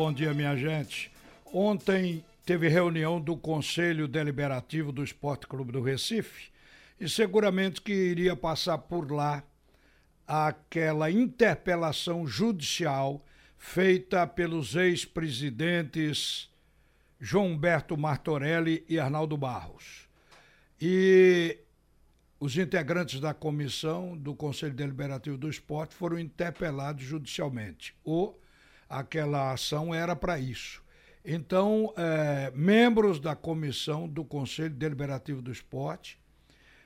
bom dia, minha gente. Ontem teve reunião do Conselho Deliberativo do Esporte Clube do Recife e seguramente que iria passar por lá aquela interpelação judicial feita pelos ex-presidentes João Humberto Martorelli e Arnaldo Barros. E os integrantes da comissão do Conselho Deliberativo do Esporte foram interpelados judicialmente. Ou aquela ação era para isso. Então, é, membros da comissão do Conselho Deliberativo do Esporte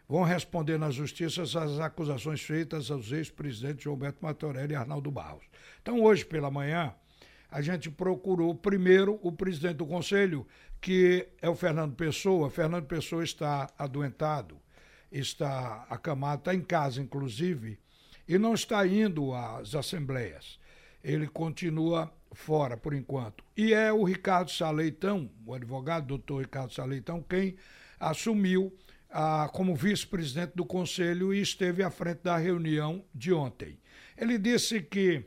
vão responder na justiça as acusações feitas aos ex-presidentes Roberto Matorelli e Arnaldo Barros. Então, hoje pela manhã, a gente procurou primeiro o presidente do conselho, que é o Fernando Pessoa. Fernando Pessoa está adoentado, está acamado, está em casa, inclusive, e não está indo às assembleias ele continua fora por enquanto. E é o Ricardo Saleitão, o advogado, doutor Ricardo Saleitão, quem assumiu ah, como vice-presidente do conselho e esteve à frente da reunião de ontem. Ele disse que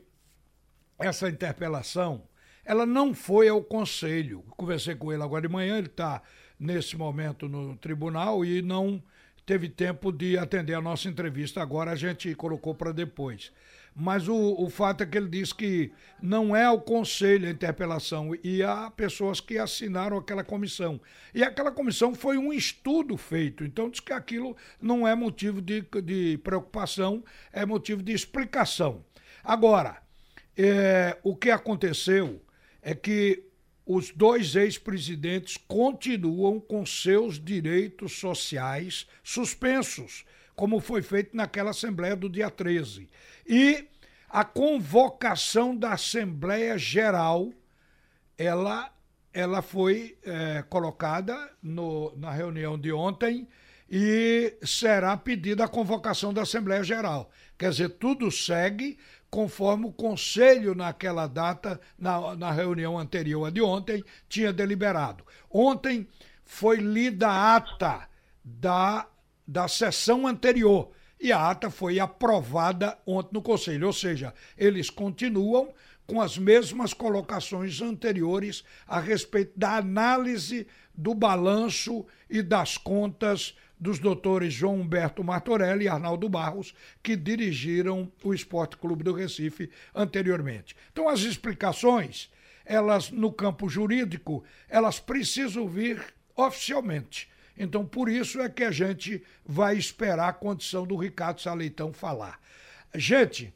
essa interpelação ela não foi ao conselho. Conversei com ele agora de manhã, ele está nesse momento no tribunal e não teve tempo de atender a nossa entrevista. Agora a gente colocou para depois. Mas o, o fato é que ele diz que não é o conselho a interpelação e há pessoas que assinaram aquela comissão. E aquela comissão foi um estudo feito. Então diz que aquilo não é motivo de, de preocupação, é motivo de explicação. Agora, é, o que aconteceu é que os dois ex-presidentes continuam com seus direitos sociais suspensos como foi feito naquela Assembleia do dia 13. E a convocação da Assembleia Geral, ela, ela foi é, colocada no, na reunião de ontem e será pedida a convocação da Assembleia Geral. Quer dizer, tudo segue conforme o Conselho, naquela data, na, na reunião anterior a de ontem, tinha deliberado. Ontem foi lida a ata da da sessão anterior. E a ata foi aprovada ontem no Conselho, ou seja, eles continuam com as mesmas colocações anteriores a respeito da análise do balanço e das contas dos doutores João Humberto Martorelli e Arnaldo Barros, que dirigiram o Esporte Clube do Recife anteriormente. Então, as explicações, elas no campo jurídico, elas precisam vir oficialmente. Então, por isso é que a gente vai esperar a condição do Ricardo Saleitão falar. Gente,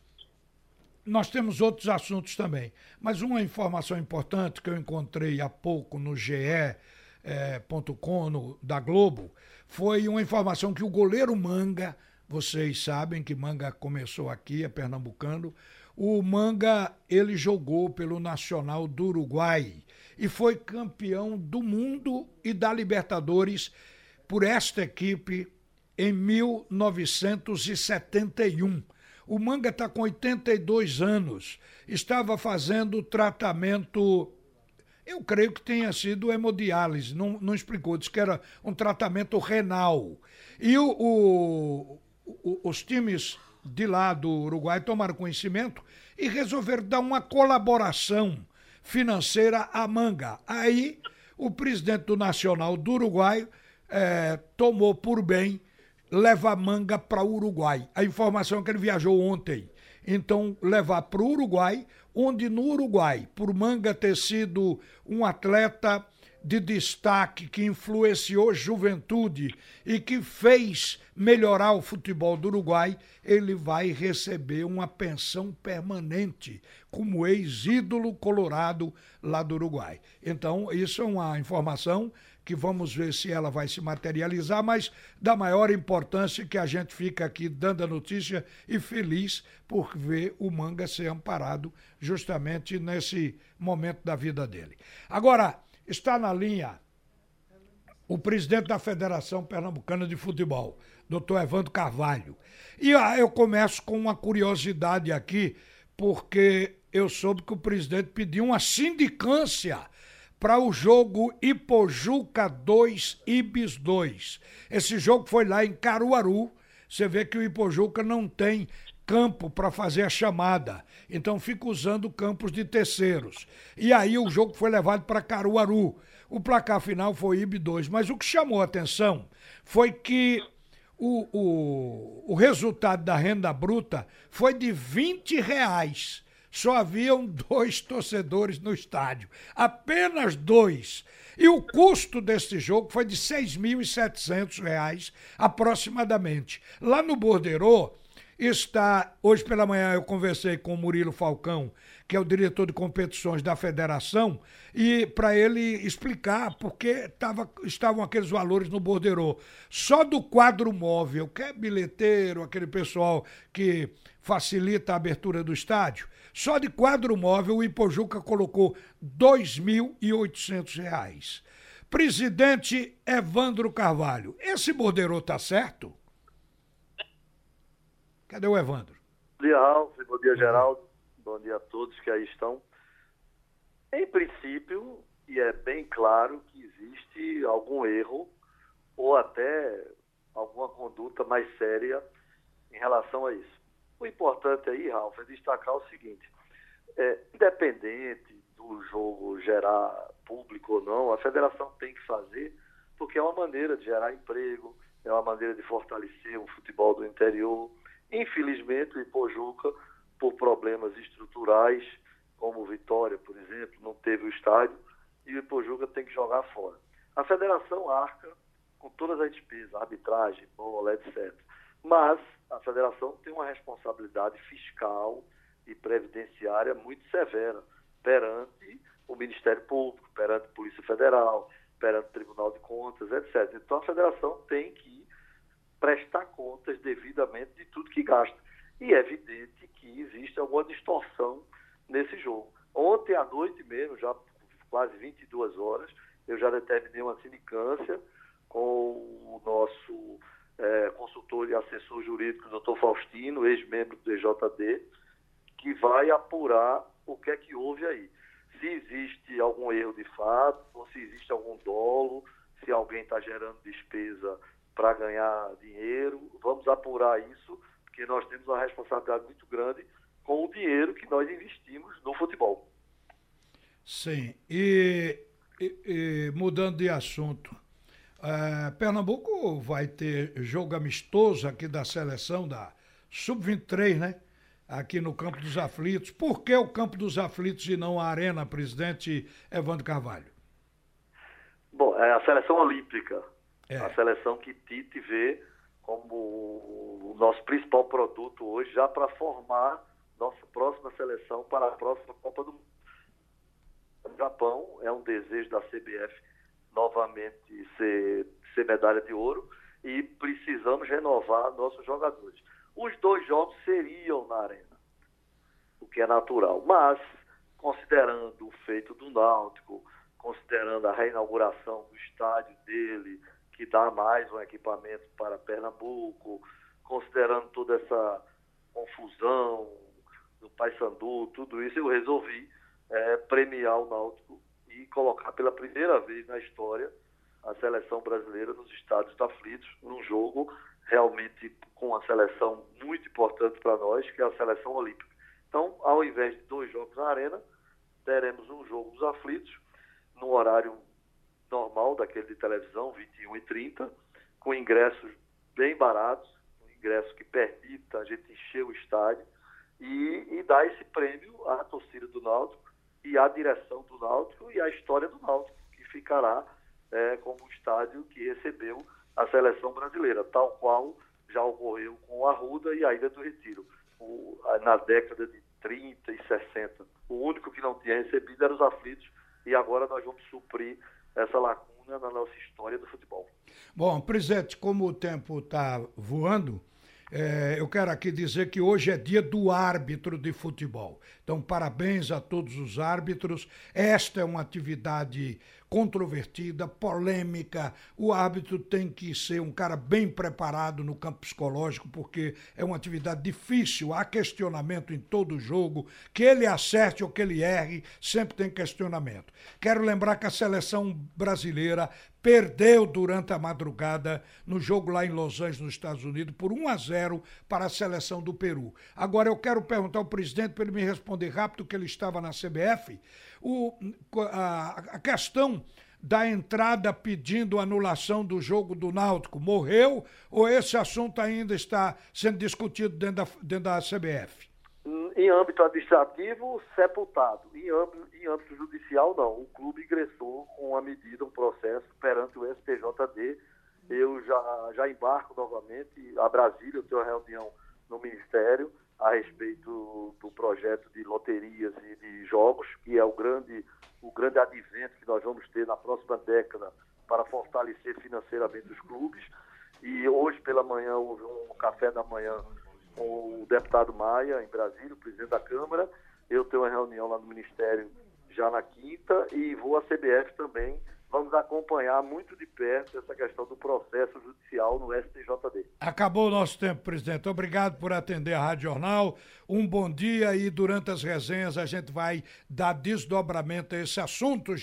nós temos outros assuntos também, mas uma informação importante que eu encontrei há pouco no ge.com, eh, da Globo, foi uma informação que o goleiro Manga, vocês sabem que Manga começou aqui, é pernambucano, o Manga, ele jogou pelo Nacional do Uruguai e foi campeão do mundo e da Libertadores por esta equipe em 1971. O Manga está com 82 anos, estava fazendo tratamento. Eu creio que tenha sido hemodiálise, não, não explicou, disse que era um tratamento renal. E o, o, o, os times de lá do Uruguai tomaram conhecimento e resolveram dar uma colaboração financeira à Manga. Aí o presidente do Nacional do Uruguai é, tomou por bem levar manga para o Uruguai. A informação é que ele viajou ontem. Então, levar para o Uruguai, onde no Uruguai, por manga ter sido um atleta de destaque que influenciou juventude e que fez melhorar o futebol do Uruguai, ele vai receber uma pensão permanente como ex-ídolo colorado lá do Uruguai. Então, isso é uma informação que vamos ver se ela vai se materializar, mas da maior importância que a gente fica aqui dando a notícia e feliz por ver o Manga ser amparado justamente nesse momento da vida dele. Agora, está na linha o presidente da Federação Pernambucana de Futebol, doutor Evandro Carvalho. E ah, eu começo com uma curiosidade aqui, porque eu soube que o presidente pediu uma sindicância para o jogo Ipojuca 2, Ibis 2. Esse jogo foi lá em Caruaru. Você vê que o Ipojuca não tem campo para fazer a chamada. Então fica usando campos de terceiros. E aí o jogo foi levado para Caruaru. O placar final foi IB 2. Mas o que chamou a atenção foi que o, o, o resultado da renda bruta foi de 20 reais. Só haviam dois torcedores no estádio. Apenas dois. E o custo desse jogo foi de R$ 6.700 aproximadamente. Lá no Bordeiro está, hoje pela manhã eu conversei com o Murilo Falcão, que é o diretor de competições da federação, e para ele explicar por que tava, estavam aqueles valores no Bordeiro. Só do quadro móvel, que é bilheteiro, aquele pessoal que facilita a abertura do estádio, só de quadro móvel o Ipojuca colocou R$ 2.800. Presidente Evandro Carvalho, esse Bordeiro tá certo? Cadê o Evandro? Bom dia, Ralf. Bom dia, Geraldo. Bom dia a todos que aí estão. Em princípio, e é bem claro que existe algum erro ou até alguma conduta mais séria em relação a isso. O importante aí, Ralf, é destacar o seguinte: é, independente do jogo gerar público ou não, a federação tem que fazer, porque é uma maneira de gerar emprego, é uma maneira de fortalecer o futebol do interior. Infelizmente, o Ipojuca por problemas estruturais, como Vitória, por exemplo, não teve o estádio e o Ipojuca tem que jogar fora. A federação arca com todas as despesas, arbitragem, bola, etc. Mas a federação tem uma responsabilidade fiscal e previdenciária muito severa perante o Ministério Público, perante a Polícia Federal, perante o Tribunal de Contas, etc. Então a federação tem que prestar contas devidamente de tudo que gasta. E é evidente que existe alguma distorção nesse jogo. Ontem à noite mesmo, já quase 22 horas, eu já determinei uma sindicância com o nosso é, consultor e assessor jurídico, doutor Faustino, ex-membro do EJD, que vai apurar o que é que houve aí. Se existe algum erro de fato, ou se existe algum dolo, se alguém está gerando despesa para ganhar dinheiro, vamos apurar isso porque nós temos uma responsabilidade muito grande com o dinheiro que nós investimos no futebol. Sim, e, e, e mudando de assunto, é, Pernambuco vai ter jogo amistoso aqui da seleção da Sub-23, né? Aqui no Campo dos Aflitos. Por que o Campo dos Aflitos e não a Arena, presidente Evandro Carvalho? Bom, é a seleção olímpica. É. A seleção que Tite vê como o nosso principal produto hoje, já para formar nossa próxima seleção para a próxima Copa do Mundo. O Japão é um desejo da CBF novamente ser, ser medalha de ouro e precisamos renovar nossos jogadores. Os dois jogos seriam na arena, o que é natural, mas considerando o feito do Náutico, considerando a reinauguração do estádio dele, que dá mais um equipamento para Pernambuco, considerando toda essa confusão do Paysandu, tudo isso, eu resolvi é, premiar o Náutico e colocar pela primeira vez na história a seleção brasileira nos estados aflitos, num jogo realmente com uma seleção muito importante para nós, que é a seleção olímpica. Então, ao invés de dois jogos na arena, teremos um jogo dos aflitos, no horário normal daquele de televisão, 21 e 30, com ingressos bem baratos, um ingresso que permita a gente encher o estádio e, e dar esse prêmio à torcida do Náutico e à direção do Náutico e à história do Náutico, que ficará é, como o estádio que recebeu a seleção brasileira, tal qual já ocorreu com o Arruda e a Ilha do Retiro, o, na década de 30 e 60. O único que não tinha recebido eram os aflitos e agora nós vamos suprir essa lacuna na nossa história do futebol. Bom, presidente, como o tempo está voando, é, eu quero aqui dizer que hoje é dia do árbitro de futebol. Então, parabéns a todos os árbitros. Esta é uma atividade controvertida, polêmica. O árbitro tem que ser um cara bem preparado no campo psicológico, porque é uma atividade difícil. Há questionamento em todo jogo. Que ele acerte ou que ele erre, sempre tem questionamento. Quero lembrar que a seleção brasileira perdeu durante a madrugada no jogo lá em Los Angeles, nos Estados Unidos, por 1 a 0 para a seleção do Peru. Agora eu quero perguntar ao presidente para ele me responder rápido que ele estava na CBF, o, a, a questão da entrada pedindo anulação do jogo do Náutico morreu ou esse assunto ainda está sendo discutido dentro da, dentro da CBF? Em âmbito administrativo, sepultado. Em âmbito, em âmbito judicial, não. O clube ingressou com uma medida, um processo perante o STJD. Eu já, já embarco novamente a Brasília, eu tenho uma reunião no Ministério a respeito do projeto de loterias e de jogos, que é o grande, o grande advento que nós vamos ter na próxima década para fortalecer financeiramente os clubes. E hoje pela manhã houve um café da manhã com o deputado Maia, em Brasília, o presidente da Câmara. Eu tenho uma reunião lá no Ministério já na quinta e vou à CBF também. Vamos acompanhar muito de perto essa questão do processo judicial no STJD. Acabou o nosso tempo, presidente. Obrigado por atender a Rádio Jornal. Um bom dia e durante as resenhas a gente vai dar desdobramento a esse assunto.